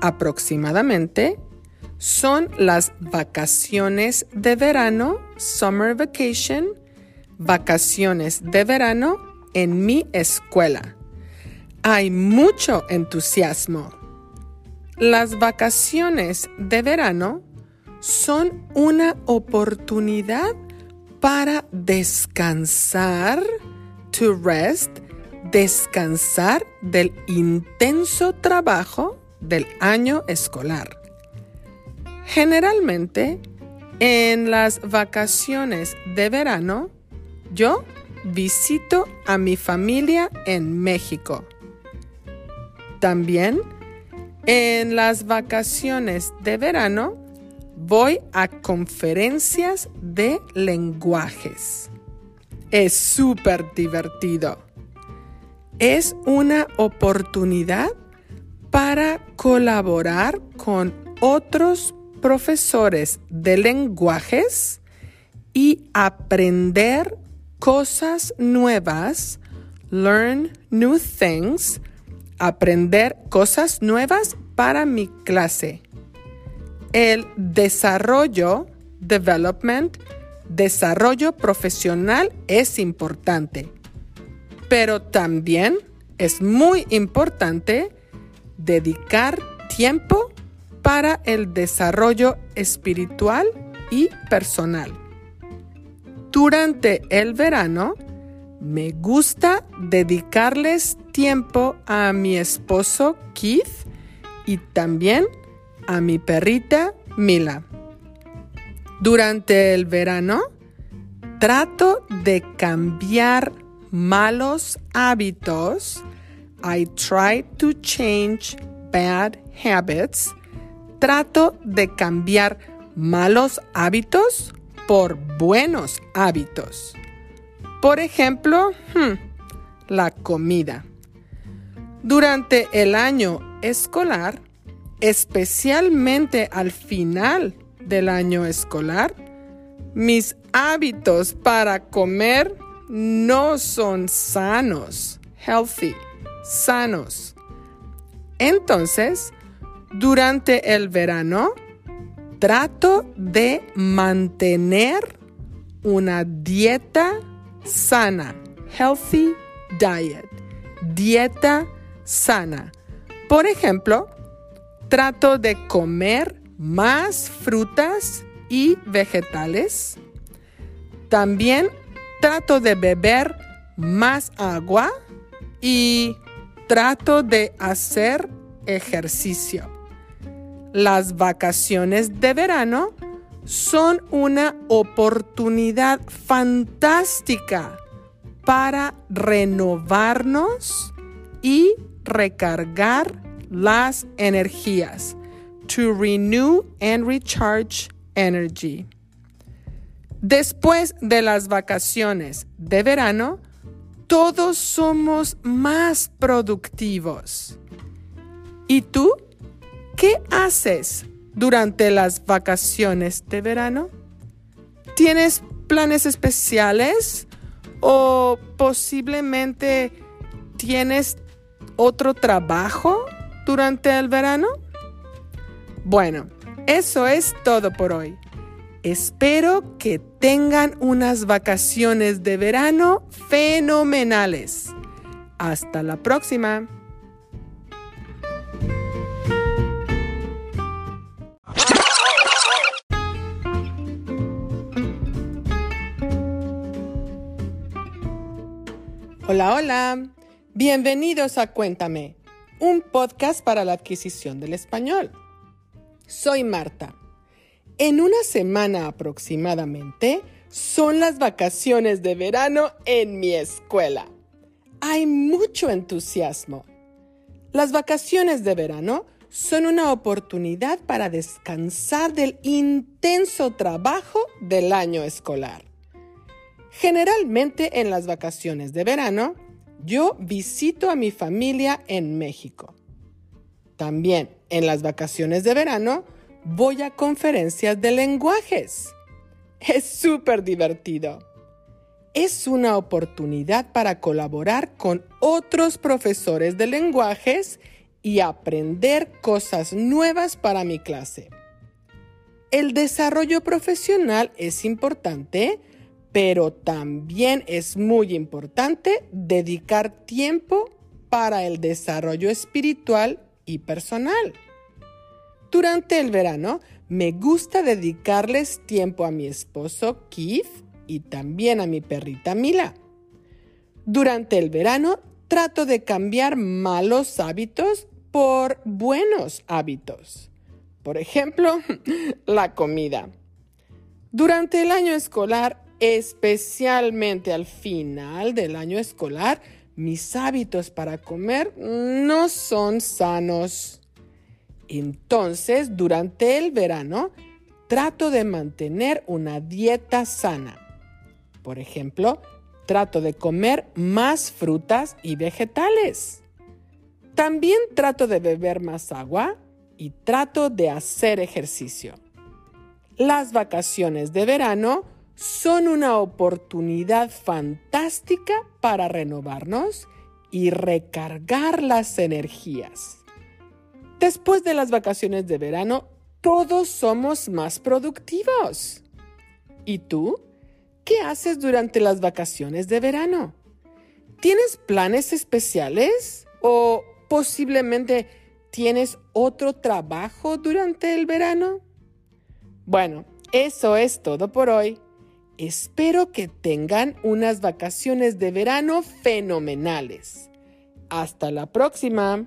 aproximadamente son las vacaciones de verano, summer vacation, vacaciones de verano en mi escuela. Hay mucho entusiasmo. Las vacaciones de verano son una oportunidad para descansar, to rest, descansar del intenso trabajo del año escolar. Generalmente, en las vacaciones de verano, yo visito a mi familia en México. También, en las vacaciones de verano, voy a conferencias de lenguajes. Es súper divertido. Es una oportunidad para colaborar con otros profesores de lenguajes y aprender cosas nuevas, learn new things, aprender cosas nuevas para mi clase. El desarrollo, development, desarrollo profesional es importante, pero también es muy importante dedicar tiempo para el desarrollo espiritual y personal. Durante el verano, me gusta dedicarles tiempo a mi esposo Keith y también a mi perrita Mila. Durante el verano, trato de cambiar malos hábitos I try to change bad habits. Trato de cambiar malos hábitos por buenos hábitos. Por ejemplo, hmm, la comida. Durante el año escolar, especialmente al final del año escolar, mis hábitos para comer no son sanos, healthy sanos. Entonces, durante el verano, trato de mantener una dieta sana, healthy diet, dieta sana. Por ejemplo, trato de comer más frutas y vegetales. También trato de beber más agua y trato de hacer ejercicio. Las vacaciones de verano son una oportunidad fantástica para renovarnos y recargar las energías. To renew and recharge energy. Después de las vacaciones de verano, todos somos más productivos. ¿Y tú? ¿Qué haces durante las vacaciones de verano? ¿Tienes planes especiales? ¿O posiblemente tienes otro trabajo durante el verano? Bueno, eso es todo por hoy. Espero que tengan unas vacaciones de verano fenomenales. Hasta la próxima. Hola, hola. Bienvenidos a Cuéntame, un podcast para la adquisición del español. Soy Marta en una semana aproximadamente son las vacaciones de verano en mi escuela. Hay mucho entusiasmo. Las vacaciones de verano son una oportunidad para descansar del intenso trabajo del año escolar. Generalmente en las vacaciones de verano, yo visito a mi familia en México. También en las vacaciones de verano, voy a conferencias de lenguajes. Es súper divertido. Es una oportunidad para colaborar con otros profesores de lenguajes y aprender cosas nuevas para mi clase. El desarrollo profesional es importante, pero también es muy importante dedicar tiempo para el desarrollo espiritual y personal. Durante el verano me gusta dedicarles tiempo a mi esposo Keith y también a mi perrita Mila. Durante el verano trato de cambiar malos hábitos por buenos hábitos. Por ejemplo, la comida. Durante el año escolar, especialmente al final del año escolar, mis hábitos para comer no son sanos. Entonces, durante el verano, trato de mantener una dieta sana. Por ejemplo, trato de comer más frutas y vegetales. También trato de beber más agua y trato de hacer ejercicio. Las vacaciones de verano son una oportunidad fantástica para renovarnos y recargar las energías. Después de las vacaciones de verano, todos somos más productivos. ¿Y tú? ¿Qué haces durante las vacaciones de verano? ¿Tienes planes especiales? ¿O posiblemente tienes otro trabajo durante el verano? Bueno, eso es todo por hoy. Espero que tengan unas vacaciones de verano fenomenales. Hasta la próxima.